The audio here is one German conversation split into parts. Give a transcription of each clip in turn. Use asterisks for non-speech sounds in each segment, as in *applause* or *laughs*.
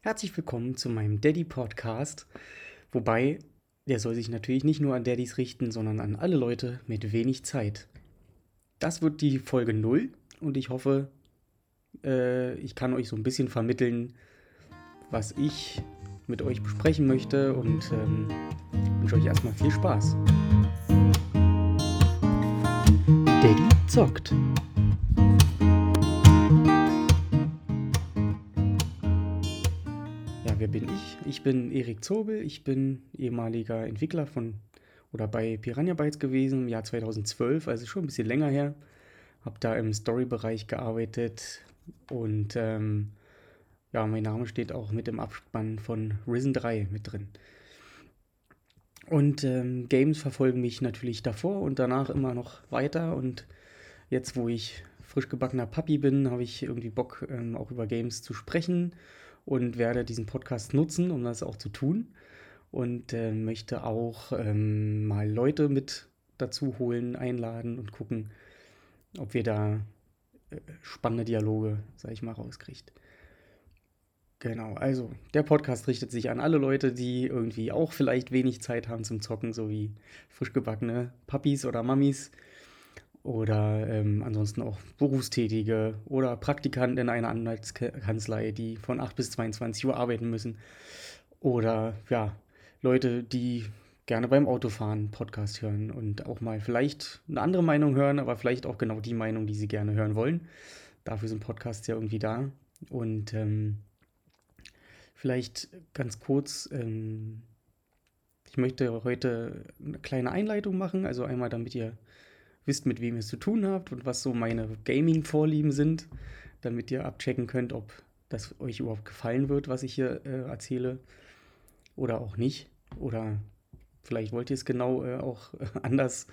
Herzlich willkommen zu meinem Daddy Podcast. Wobei, der soll sich natürlich nicht nur an Daddys richten, sondern an alle Leute mit wenig Zeit. Das wird die Folge 0 und ich hoffe, äh, ich kann euch so ein bisschen vermitteln, was ich mit euch besprechen möchte und ähm, wünsche euch erstmal viel Spaß. Daddy zockt. Ja, wer bin ich? Ich bin Erik Zobel, ich bin ehemaliger Entwickler von oder bei Piranha Bytes gewesen im Jahr 2012, also schon ein bisschen länger her. Habe da im Story-Bereich gearbeitet und ähm, ja, mein Name steht auch mit im Abspann von Risen 3 mit drin. Und ähm, Games verfolgen mich natürlich davor und danach immer noch weiter. Und jetzt, wo ich frisch gebackener Papi bin, habe ich irgendwie Bock, ähm, auch über Games zu sprechen und werde diesen Podcast nutzen, um das auch zu tun. Und äh, möchte auch ähm, mal Leute mit dazu holen, einladen und gucken, ob wir da äh, spannende Dialoge, sag ich mal, rauskriegt. Genau, also der Podcast richtet sich an alle Leute, die irgendwie auch vielleicht wenig Zeit haben zum Zocken, so wie frisch gebackene Papis oder Mamis oder ähm, ansonsten auch Berufstätige oder Praktikanten in einer Anwaltskanzlei, die von 8 bis 22 Uhr arbeiten müssen. Oder ja, Leute, die gerne beim Autofahren Podcast hören und auch mal vielleicht eine andere Meinung hören, aber vielleicht auch genau die Meinung, die sie gerne hören wollen. Dafür sind Podcasts ja irgendwie da. Und ähm, Vielleicht ganz kurz, ähm, ich möchte heute eine kleine Einleitung machen, also einmal damit ihr wisst, mit wem ihr es zu tun habt und was so meine Gaming-Vorlieben sind, damit ihr abchecken könnt, ob das euch überhaupt gefallen wird, was ich hier äh, erzähle oder auch nicht. Oder vielleicht wollt ihr es genau äh, auch *laughs* anders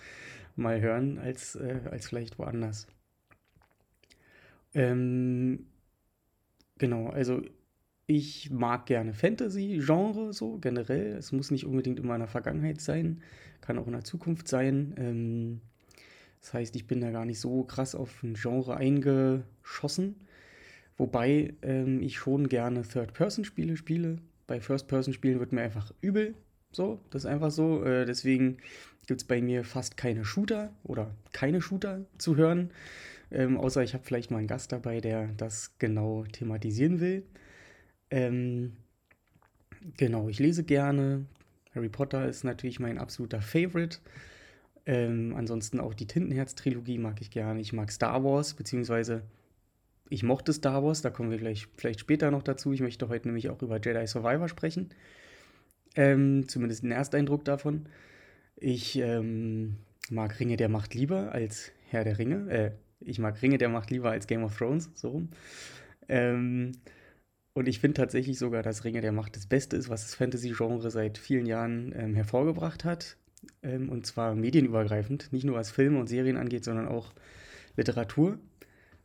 mal hören als, äh, als vielleicht woanders. Ähm, genau, also ich mag gerne Fantasy-Genre so generell. Es muss nicht unbedingt immer in der Vergangenheit sein, kann auch in der Zukunft sein. Ähm, das heißt, ich bin da gar nicht so krass auf ein Genre eingeschossen. Wobei ähm, ich schon gerne Third-Person-Spiele spiele. Bei First-Person-Spielen wird mir einfach übel. So, das ist einfach so. Äh, deswegen gibt es bei mir fast keine Shooter oder keine Shooter zu hören. Ähm, außer ich habe vielleicht mal einen Gast dabei, der das genau thematisieren will. Ähm, genau, ich lese gerne. Harry Potter ist natürlich mein absoluter Favorite. Ähm, ansonsten auch die Tintenherz-Trilogie mag ich gerne. Ich mag Star Wars, beziehungsweise ich mochte Star Wars, da kommen wir gleich, vielleicht später noch dazu. Ich möchte heute nämlich auch über Jedi Survivor sprechen. Ähm, zumindest den Ersteindruck davon. Ich ähm, mag Ringe der Macht lieber als Herr der Ringe. Äh, ich mag Ringe der Macht lieber als Game of Thrones, so rum. Ähm, und ich finde tatsächlich sogar, dass Ringe der Macht das Beste ist, was das Fantasy-Genre seit vielen Jahren ähm, hervorgebracht hat. Ähm, und zwar medienübergreifend. Nicht nur was Filme und Serien angeht, sondern auch Literatur.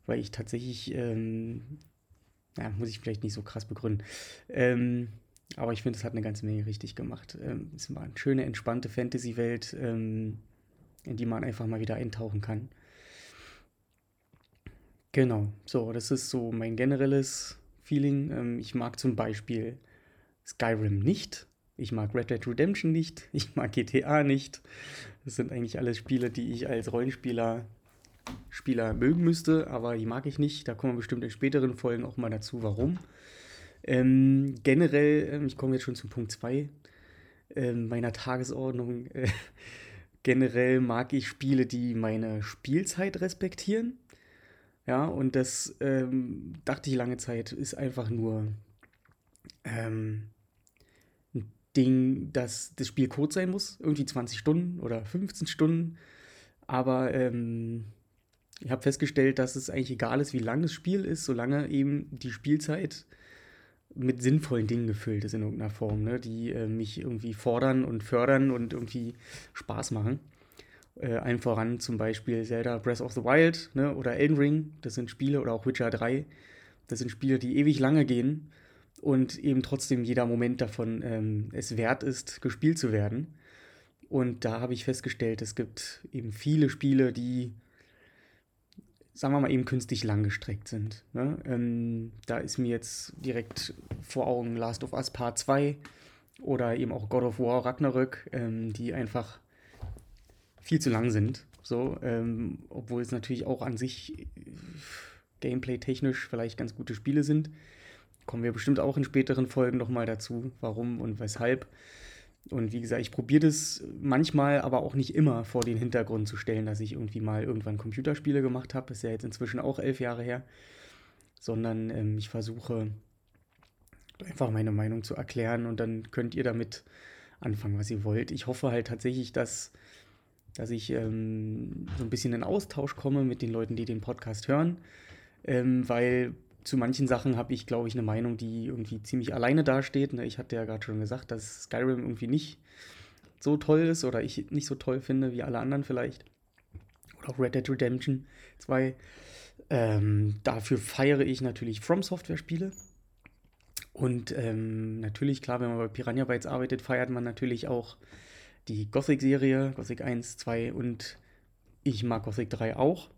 Weil ich tatsächlich, ähm, ja, muss ich vielleicht nicht so krass begründen. Ähm, aber ich finde, es hat eine ganze Menge richtig gemacht. Ähm, es war eine schöne, entspannte Fantasy-Welt, ähm, in die man einfach mal wieder eintauchen kann. Genau, so, das ist so mein generelles Feeling. Ähm, ich mag zum Beispiel Skyrim nicht. Ich mag Red Dead Redemption nicht. *laughs* Ich mag GTA nicht. Das sind eigentlich alles Spiele, die ich als Rollenspieler Spieler mögen müsste, aber die mag ich nicht. Da kommen wir bestimmt in späteren Folgen auch mal dazu, warum. Ähm, generell, ähm, ich komme jetzt schon zum Punkt 2 äh, meiner Tagesordnung. Äh, *laughs* generell mag ich Spiele, die meine Spielzeit respektieren. Ja, und das ähm, dachte ich lange Zeit, ist einfach nur ähm, Ding, dass das Spiel kurz sein muss, irgendwie 20 Stunden oder 15 Stunden. Aber ähm, ich habe festgestellt, dass es eigentlich egal ist, wie lang das Spiel ist, solange eben die Spielzeit mit sinnvollen Dingen gefüllt ist in irgendeiner Form, ne? die äh, mich irgendwie fordern und fördern und irgendwie Spaß machen. Äh, allen voran zum Beispiel Zelda Breath of the Wild ne, oder Elden Ring. Das sind Spiele oder auch Witcher 3. Das sind Spiele, die ewig lange gehen und eben trotzdem jeder Moment davon ähm, es wert ist, gespielt zu werden. Und da habe ich festgestellt, es gibt eben viele Spiele, die sagen wir mal eben künstlich langgestreckt sind. Ne? Ähm, da ist mir jetzt direkt vor Augen Last of Us Part 2 oder eben auch God of War Ragnarök, ähm, die einfach viel zu lang sind. So, ähm, obwohl es natürlich auch an sich gameplay-technisch vielleicht ganz gute Spiele sind. Kommen wir bestimmt auch in späteren Folgen nochmal dazu, warum und weshalb. Und wie gesagt, ich probiere das manchmal, aber auch nicht immer vor den Hintergrund zu stellen, dass ich irgendwie mal irgendwann Computerspiele gemacht habe. Ist ja jetzt inzwischen auch elf Jahre her. Sondern ähm, ich versuche einfach meine Meinung zu erklären und dann könnt ihr damit anfangen, was ihr wollt. Ich hoffe halt tatsächlich, dass, dass ich ähm, so ein bisschen in Austausch komme mit den Leuten, die den Podcast hören, ähm, weil zu manchen Sachen habe ich, glaube ich, eine Meinung, die irgendwie ziemlich alleine dasteht. Ne? Ich hatte ja gerade schon gesagt, dass Skyrim irgendwie nicht so toll ist oder ich nicht so toll finde wie alle anderen vielleicht. Oder auch Red Dead Redemption 2. Ähm, dafür feiere ich natürlich From Software Spiele. Und ähm, natürlich, klar, wenn man bei Piranha Bytes arbeitet, feiert man natürlich auch die Gothic-Serie, Gothic 1, 2 und ich mag Gothic 3 auch.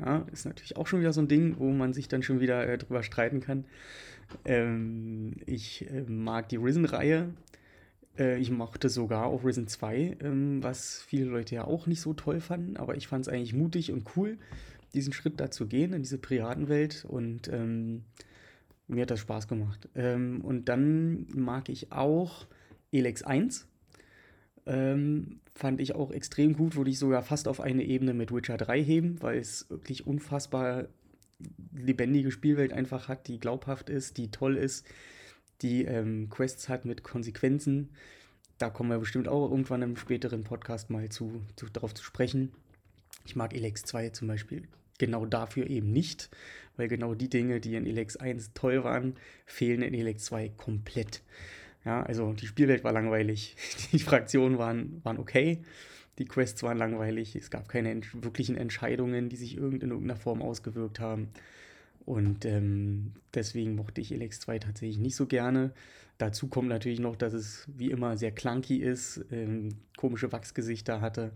Ja, ist natürlich auch schon wieder so ein Ding, wo man sich dann schon wieder äh, drüber streiten kann. Ähm, ich äh, mag die Risen-Reihe. Äh, ich mochte sogar auch Risen 2, ähm, was viele Leute ja auch nicht so toll fanden, aber ich fand es eigentlich mutig und cool, diesen Schritt da zu gehen in diese Piratenwelt und ähm, mir hat das Spaß gemacht. Ähm, und dann mag ich auch Elex 1. Ähm, fand ich auch extrem gut, würde ich sogar fast auf eine Ebene mit Witcher 3 heben, weil es wirklich unfassbar lebendige Spielwelt einfach hat, die glaubhaft ist, die toll ist, die ähm, Quests hat mit Konsequenzen. Da kommen wir bestimmt auch irgendwann im späteren Podcast mal zu, zu darauf zu sprechen. Ich mag Elex 2 zum Beispiel genau dafür eben nicht, weil genau die Dinge, die in Elex 1 toll waren, fehlen in Elex 2 komplett. Ja, also die Spielwelt war langweilig, *laughs* die Fraktionen waren, waren okay, die Quests waren langweilig, es gab keine ent wirklichen Entscheidungen, die sich irgend in irgendeiner Form ausgewirkt haben. Und ähm, deswegen mochte ich Elex 2 tatsächlich nicht so gerne. Dazu kommt natürlich noch, dass es wie immer sehr clunky ist, ähm, komische Wachsgesichter hatte.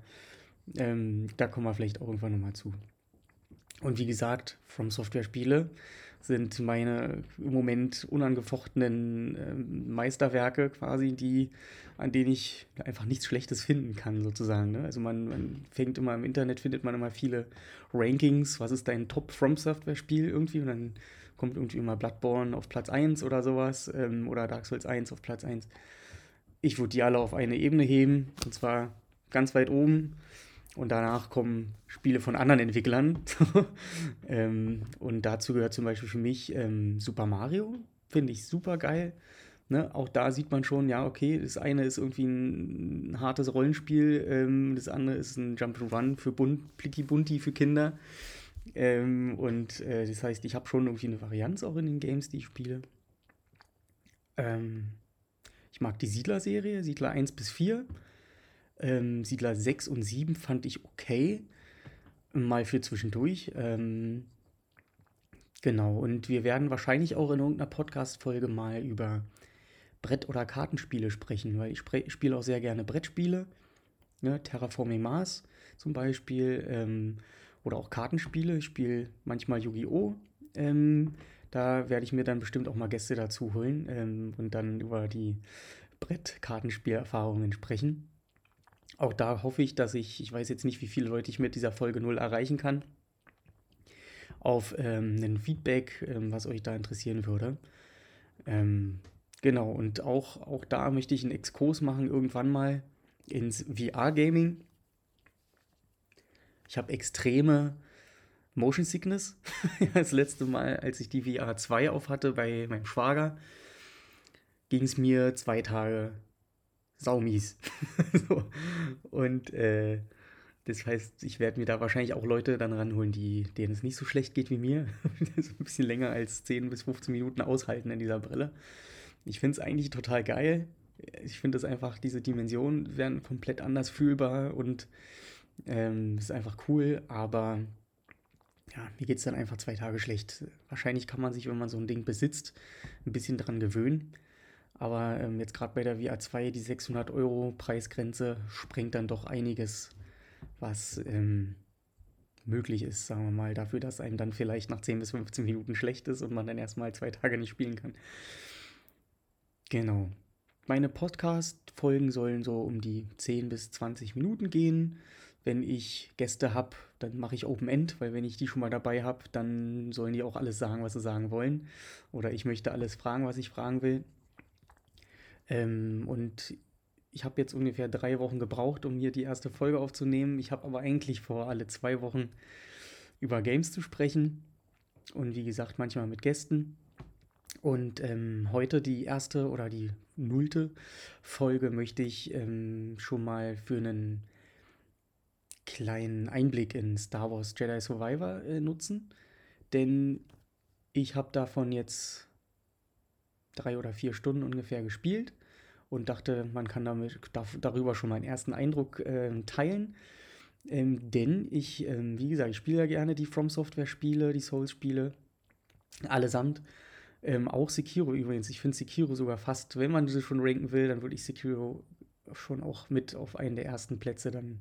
Ähm, da kommen wir vielleicht auch irgendwann nochmal zu. Und wie gesagt, From Software Spiele sind meine im Moment unangefochtenen äh, Meisterwerke quasi, die, an denen ich einfach nichts Schlechtes finden kann, sozusagen. Ne? Also man, man, fängt immer im Internet, findet man immer viele Rankings, was ist dein Top From Software Spiel irgendwie und dann kommt irgendwie immer Bloodborne auf Platz 1 oder sowas ähm, oder Dark Souls 1 auf Platz 1. Ich würde die alle auf eine Ebene heben und zwar ganz weit oben und danach kommen Spiele von anderen Entwicklern. *laughs* ähm, und dazu gehört zum Beispiel für mich ähm, Super Mario. Finde ich super geil. Ne? Auch da sieht man schon, ja, okay, das eine ist irgendwie ein, hartes Rollenspiel, ähm, das andere ist ein Jump'n'Run für Bunt, Plitty Bunti für Kinder. Ähm, und äh, das heißt, ich habe schon irgendwie eine Varianz auch in den Games, die ich spiele. Ähm, ich mag die Siedler-Serie, Siedler 1 bis 4. Ähm, Siedler 6 und 7 fand ich okay. Mal für zwischendurch. Ähm, genau, und wir werden wahrscheinlich auch in irgendeiner Podcast-Folge mal über Brett- oder Kartenspiele sprechen, weil ich spiele auch sehr gerne Brettspiele. Ne? Terraforming Mars zum Beispiel. Ähm, oder auch Kartenspiele. Ich spiele manchmal Yu-Gi-Oh! Ähm, da werde ich mir dann bestimmt auch mal Gäste dazu holen ähm, und dann über die Brett-Kartenspielerfahrungen sprechen. Auch da hoffe ich, dass ich, ich weiß jetzt nicht, wie viele Leute ich mit dieser Folge 0 erreichen kann, auf ähm, ein Feedback, ähm, was euch da interessieren würde. Ähm, genau, und auch, auch da möchte ich einen Exkurs machen, irgendwann mal ins VR-Gaming. Ich habe extreme Motion Sickness. *laughs* das letzte Mal, als ich die VR 2 auf hatte bei meinem Schwager, ging es mir zwei Tage saumies. *laughs* so. Und äh, das heißt, ich werde mir da wahrscheinlich auch Leute dann ranholen, die, denen es nicht so schlecht geht wie mir. *laughs* so ein bisschen länger als 10 bis 15 Minuten aushalten in dieser Brille. Ich finde es eigentlich total geil. Ich finde es einfach, diese Dimensionen werden komplett anders fühlbar und ähm, ist einfach cool, aber ja, mir geht es dann einfach zwei Tage schlecht. Wahrscheinlich kann man sich, wenn man so ein Ding besitzt, ein bisschen daran gewöhnen. Aber ähm, jetzt gerade bei der VR2, die 600 Euro Preisgrenze sprengt dann doch einiges, was, ähm, möglich ist, sagen wir mal, dafür, dass einem dann vielleicht nach 10 bis 15 Minuten schlecht ist und man dann erstmal zwei Tage nicht spielen kann. Genau. Meine Podcast-Folgen sollen so um die 10 bis 20 Minuten gehen. Wenn ich Gäste habe, dann mache ich Open End, weil wenn ich die schon mal dabei habe, dann sollen die auch alles sagen, was sie sagen wollen. Oder ich möchte alles fragen, was ich fragen will. Ähm, und ich habe jetzt ungefähr drei Wochen gebraucht, um hier die erste Folge aufzunehmen. Ich habe aber eigentlich vor, alle zwei Wochen über Games zu sprechen. Und wie gesagt, manchmal mit Gästen. Und ähm, heute die erste oder die nullte Folge möchte ich ähm, schon mal für einen kleinen Einblick in Star Wars Jedi Survivor äh, nutzen. Denn ich habe davon jetzt drei oder vier Stunden ungefähr gespielt und dachte, man kann damit darüber schon mal einen ersten Eindruck äh, teilen. Ähm, denn ich, ähm, wie gesagt, ich spiele ja gerne die From Software Spiele, die Souls Spiele, allesamt. Ähm, auch Sekiro übrigens. Ich finde Sekiro sogar fast, wenn man sie schon ranken will, dann würde ich Sekiro schon auch mit auf einen der ersten Plätze dann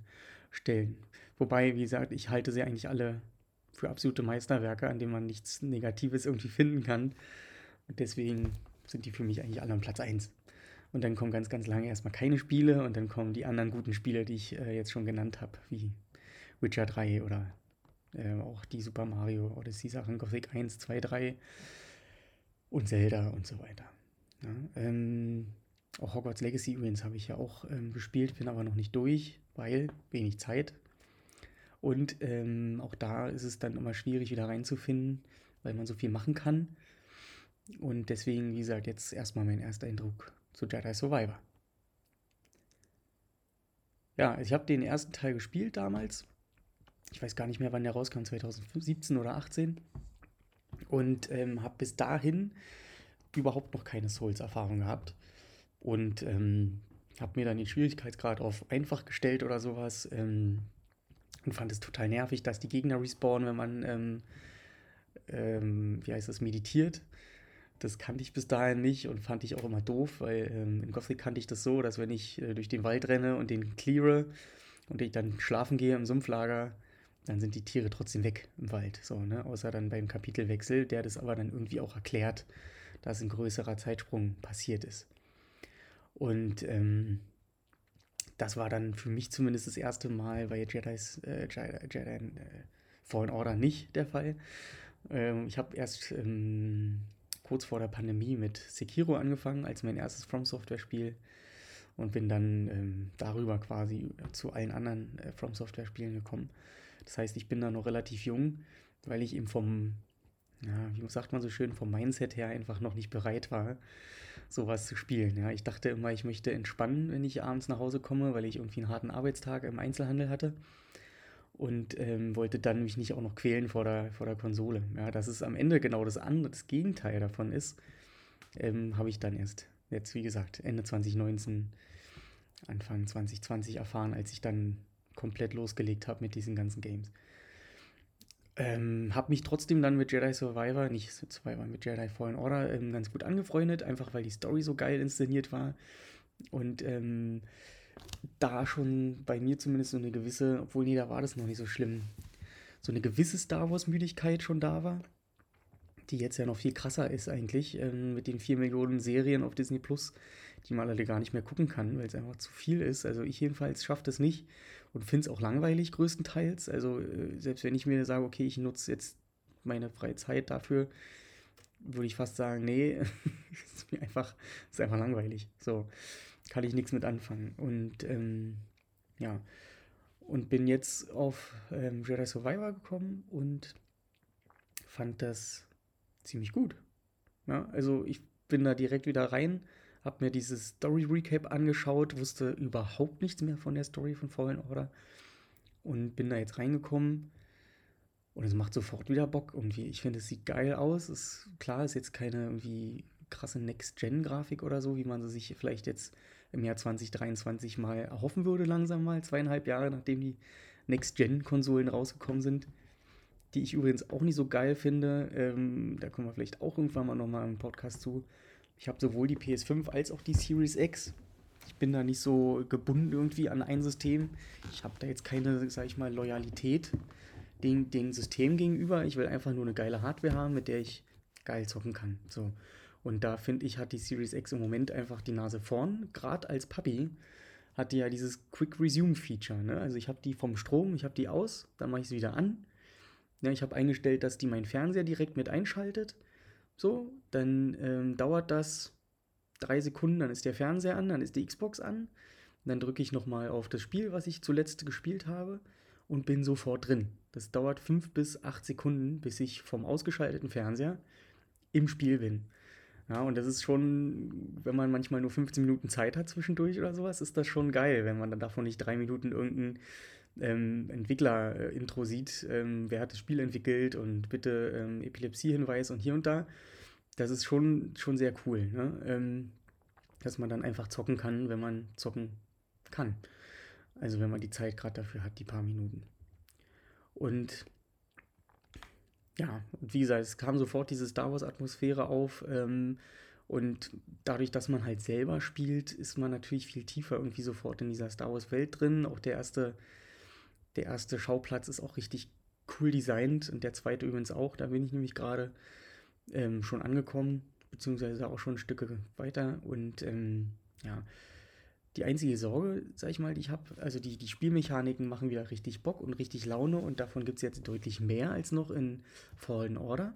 stellen. Wobei, wie gesagt, ich halte sie eigentlich alle für absolute Meisterwerke, an denen man nichts Negatives irgendwie finden kann. Und deswegen sind die für mich eigentlich alle am Platz 1. Und dann kommen ganz, ganz lange erstmal keine Spiele und dann kommen die anderen guten Spiele, die ich äh, jetzt schon genannt habe, wie Witcher 3 oder äh, auch die Super Mario Odyssey Sachen, Gothic 1, 2, 3 und Zelda und so weiter. Ja, ähm, auch Hogwarts Legacy übrigens habe ich ja auch ähm, gespielt, bin aber noch nicht durch, weil wenig Zeit. Und ähm, auch da ist es dann immer schwierig, wieder reinzufinden, weil man so viel machen kann. Und deswegen, wie gesagt, jetzt erstmal mein erster Eindruck zu Jedi Survivor. Ja, ich habe den ersten Teil gespielt damals. Ich weiß gar nicht mehr, wann der rauskam, 2017 oder 2018. Und ähm, habe bis dahin überhaupt noch keine Souls-Erfahrung gehabt. Und ähm, habe mir dann den Schwierigkeitsgrad auf einfach gestellt oder sowas. Ähm, und fand es total nervig, dass die Gegner respawnen, wenn man, ähm, ähm, wie heißt das, meditiert. Das kannte ich bis dahin nicht und fand ich auch immer doof, weil ähm, in Gothic kannte ich das so, dass wenn ich äh, durch den Wald renne und den cleare und ich dann schlafen gehe im Sumpflager, dann sind die Tiere trotzdem weg im Wald. So, ne? Außer dann beim Kapitelwechsel, der das aber dann irgendwie auch erklärt, dass ein größerer Zeitsprung passiert ist. Und ähm, das war dann für mich zumindest das erste Mal bei Jedi's, äh, Jedi, Jedi äh, Fallen Order nicht der Fall. Ähm, ich habe erst ähm, kurz vor der Pandemie mit Sekiro angefangen, als mein erstes From Software Spiel und bin dann ähm, darüber quasi zu allen anderen äh, From Software Spielen gekommen. Das heißt, ich bin da noch relativ jung, weil ich eben vom, ja, wie sagt man so schön, vom Mindset her einfach noch nicht bereit war, sowas zu spielen. Ja, ich dachte immer, ich möchte entspannen, wenn ich abends nach Hause komme, weil ich irgendwie einen harten Arbeitstag im Einzelhandel hatte und ähm, wollte dann mich nicht auch noch quälen vor der, vor der Konsole. Ja, dass es am Ende genau das andere, das Gegenteil davon ist, ähm, habe ich dann erst jetzt, wie gesagt, Ende 2019, Anfang 2020 erfahren, als ich dann komplett losgelegt habe mit diesen ganzen Games. Ähm, habe mich trotzdem dann mit Jedi Survivor, nicht Survivor, mit Jedi Fallen Order ähm, ganz gut angefreundet, einfach weil die Story so geil inszeniert war. Und ähm, da schon bei mir zumindest so eine gewisse, obwohl nee, da war das noch nicht so schlimm, so eine gewisse Star Wars-Müdigkeit schon da war, die jetzt ja noch viel krasser ist eigentlich, ähm, mit den 4 Millionen Serien auf Disney Plus, die man alle gar nicht mehr gucken kann, weil es einfach zu viel ist. Also ich jedenfalls schaffe das nicht und finde es auch langweilig größtenteils. Also äh, selbst wenn ich mir sage, okay, ich nutze jetzt meine freie Zeit dafür, würde ich fast sagen, nee, *laughs* ist mir einfach, ist einfach langweilig. So kann ich nichts mit anfangen. Und ähm, ja, und bin jetzt auf ähm, Jedi Survivor gekommen und fand das ziemlich gut. Ja, also ich bin da direkt wieder rein habe mir dieses Story Recap angeschaut, wusste überhaupt nichts mehr von der Story von Fallen Order und bin da jetzt reingekommen und es macht sofort wieder Bock irgendwie. Ich finde, es sieht geil aus. Ist klar, ist jetzt keine irgendwie krasse Next-Gen-Grafik oder so, wie man sie sich vielleicht jetzt im Jahr 2023 mal erhoffen würde, langsam mal, zweieinhalb Jahre nachdem die Next-Gen-Konsolen rausgekommen sind. Die ich übrigens auch nicht so geil finde. Ähm, da kommen wir vielleicht auch irgendwann mal nochmal im Podcast zu. Ich habe sowohl die PS5 als auch die Series X. Ich bin da nicht so gebunden irgendwie an ein System. Ich habe da jetzt keine, sag ich mal, Loyalität den, den System gegenüber. Ich will einfach nur eine geile Hardware haben, mit der ich geil zocken kann. So. Und da finde ich, hat die Series X im Moment einfach die Nase vorn. Gerade als Papi hat die ja dieses Quick Resume Feature. Ne? Also ich habe die vom Strom, ich habe die aus, dann mache ich sie wieder an. Ja, ich habe eingestellt, dass die meinen Fernseher direkt mit einschaltet. So, dann ähm, dauert das drei Sekunden, dann ist der Fernseher an, dann ist die Xbox an. Dann drücke ich nochmal auf das Spiel, was ich zuletzt gespielt habe und bin sofort drin. Das dauert fünf bis acht Sekunden, bis ich vom ausgeschalteten Fernseher im Spiel bin. Ja, und das ist schon, wenn man manchmal nur 15 Minuten Zeit hat zwischendurch oder sowas, ist das schon geil, wenn man dann davon nicht drei Minuten irgendein ähm, Entwickler-Intro sieht, ähm, wer hat das Spiel entwickelt und bitte ähm, Epilepsie-Hinweis und hier und da. Das ist schon, schon sehr cool, ne? Ähm, dass man dann einfach zocken kann, wenn man zocken kann. Also wenn man die Zeit gerade dafür hat, die paar Minuten. Und ja, und wie gesagt, es kam sofort diese Star Wars-Atmosphäre auf. Ähm, und dadurch, dass man halt selber spielt, ist man natürlich viel tiefer irgendwie sofort in dieser Star Wars-Welt drin. Auch der erste, der erste Schauplatz ist auch richtig cool designt und der zweite übrigens auch. Da bin ich nämlich gerade ähm, schon angekommen, beziehungsweise auch schon Stücke weiter. Und ähm, ja, die einzige Sorge, sag ich mal, die ich habe, also die, die Spielmechaniken machen wieder richtig Bock und richtig Laune und davon gibt es jetzt deutlich mehr als noch in Fallen Order.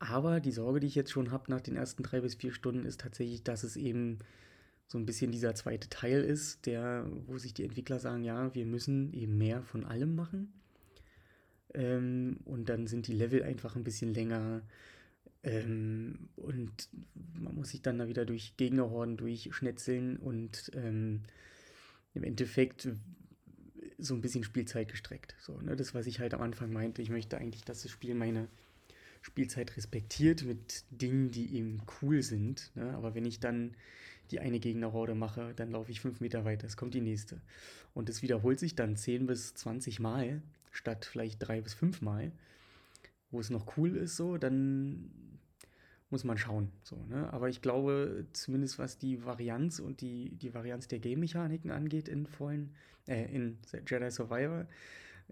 Aber die Sorge, die ich jetzt schon habe nach den ersten drei bis vier Stunden, ist tatsächlich, dass es eben so ein bisschen dieser zweite Teil ist, der, wo sich die Entwickler sagen, ja, wir müssen eben mehr von allem machen. Ähm, und dann sind die Level einfach ein bisschen länger. Ähm, und man muss sich dann da wieder durch Gegnerhorden durchschnetzeln und ähm, im Endeffekt so ein bisschen Spielzeit gestreckt. So, ne? Das, was ich halt am Anfang meinte, ich möchte eigentlich, dass das Spiel meine Spielzeit respektiert mit Dingen, die eben cool sind. Ne? Aber wenn ich dann die eine Gegnerhorde mache, dann laufe ich fünf Meter weiter, es kommt die nächste. Und es wiederholt sich dann 10 bis 20 Mal, statt vielleicht drei bis fünf Mal, wo es noch cool ist, so, dann muss man schauen. So, ne? Aber ich glaube, zumindest was die Varianz und die, die Varianz der Game-Mechaniken angeht in Fallen, äh, in Jedi Survivor,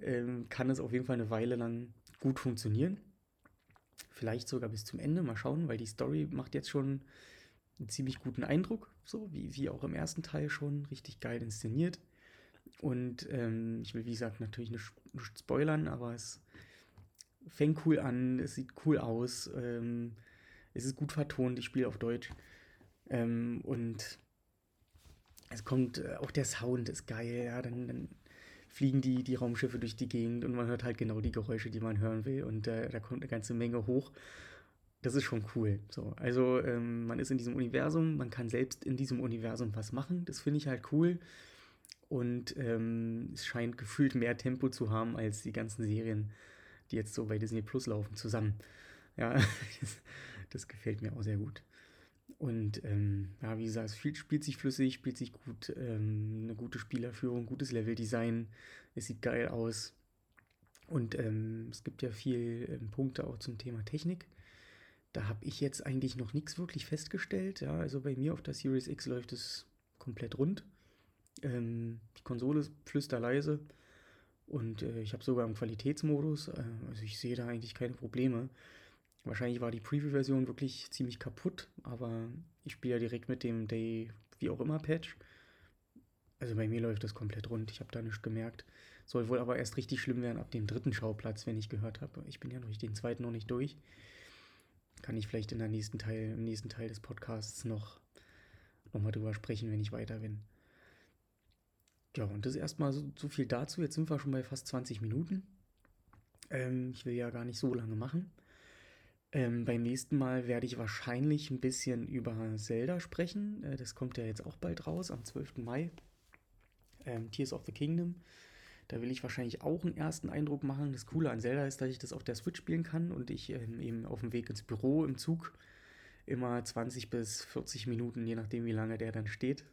ähm, kann es auf jeden Fall eine Weile lang gut funktionieren. Vielleicht sogar bis zum Ende, mal schauen, weil die Story macht jetzt schon einen ziemlich guten Eindruck, so wie, wie auch im ersten Teil schon, richtig geil inszeniert. Und ähm, ich will, wie gesagt, natürlich nicht, spoilern, aber es fängt cool an, es sieht cool aus. Ähm, es ist gut vertont, ich spiele auf Deutsch. Ähm, und es kommt, äh, auch der Sound ist geil, ja, dann, dann, fliegen die, die Raumschiffe durch die Gegend und man hört halt genau die Geräusche, die man hören will. Und äh, da kommt eine ganze Menge hoch. Das ist schon cool. So, also ähm, man ist in diesem Universum, man kann selbst in diesem Universum was machen. Das finde ich halt cool. Und ähm, es scheint gefühlt mehr Tempo zu haben als die ganzen Serien, die jetzt so bei Disney Plus laufen, zusammen. Ja, *laughs* das, das gefällt mir auch sehr gut. Und ähm, ja, wie gesagt, es spielt sich flüssig, spielt sich gut, ähm, eine gute Spielerführung, gutes Leveldesign, es sieht geil aus. Und ähm, es gibt ja viel ähm, Punkte auch zum Thema Technik. Da habe ich jetzt eigentlich noch nichts wirklich festgestellt. Ja, also bei mir auf der Series X läuft es komplett rund. Ähm, die Konsole ist flüsterleise und äh, ich habe sogar im Qualitätsmodus, äh, also ich sehe da eigentlich keine Probleme. Wahrscheinlich war die Preview-Version wirklich ziemlich kaputt, aber ich spiele ja direkt mit dem Day, wie auch immer, Patch. Also bei mir läuft das komplett rund. Ich habe da nichts gemerkt. Soll wohl aber erst richtig schlimm werden ab dem dritten Schauplatz, wenn ich gehört habe. Ich bin ja durch den zweiten noch nicht durch. Kann ich vielleicht in der nächsten Teil, im nächsten Teil des Podcasts noch, noch mal drüber sprechen, wenn ich weiter bin. Ja, und das ist erstmal so, so viel dazu. Jetzt sind wir schon bei fast 20 Minuten. Ähm, ich will ja gar nicht so lange machen. Ähm, beim nächsten Mal werde ich wahrscheinlich ein bisschen über Zelda sprechen. Äh, das kommt ja jetzt auch bald raus, am 12. Mai. Ähm, Tears of the Kingdom. Da will ich wahrscheinlich auch einen ersten Eindruck machen. Das Coole an Zelda ist, dass ich das auf der Switch spielen kann und ich ähm, eben auf dem Weg ins Büro im Zug immer 20 bis 40 Minuten, je nachdem wie lange der dann steht.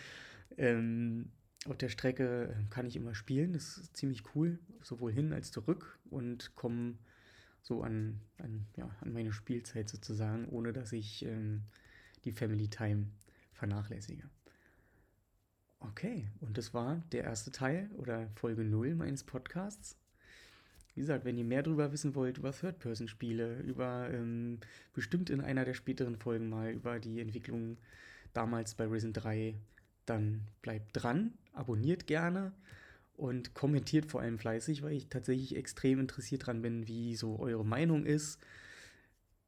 *laughs* ähm, auf der Strecke ähm, kann ich immer spielen. Das ist ziemlich cool, sowohl hin als zurück und komme so an, an, ja, an meine Spielzeit sozusagen, ohne dass ich ähm, die Family Time vernachlässige. Okay, und das war der erste Teil oder Folge 0 meines Podcasts. wie gesagt, wenn ihr mehr darüber wissen wollt, über Third-Person-Spiele, über ähm, bestimmt in einer der späteren Folgen mal über die Entwicklung damals bei Risen 3, dann bleibt dran, abonniert gerne und kommentiert vor allem fleißig, weil ich tatsächlich extrem interessiert dran bin, wie so eure Meinung ist.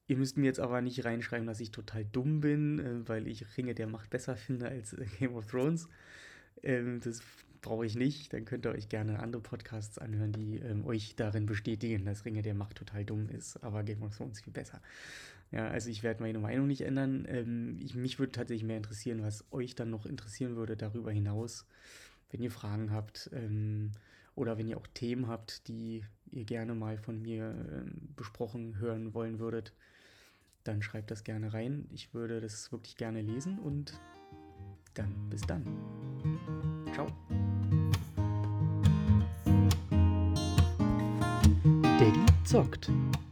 Ihr müsst mir jetzt aber nicht reinschreiben, dass ich total dumm bin, äh, weil ich Ringe der Macht besser *laughs* finde als Game of Thrones. Ähm, das brauche ich nicht. Dann könnt ihr euch gerne andere Podcasts anhören, die ähm, euch darin bestätigen, dass Ringe der Macht total dumm ist, aber Game of Thrones viel besser. Ja, also ich werde meine Meinung nicht ändern. Ähm, ich, mich würde tatsächlich mehr interessieren, was euch dann noch interessieren würde darüber hinaus wenn ihr Fragen habt ähm, oder wenn ihr auch Themen habt, die ihr gerne mal von mir ähm, besprochen hören wollen würdet, dann schreibt das gerne rein. Ich würde das wirklich gerne lesen und dann bis dann. Ciao. Daddy zockt.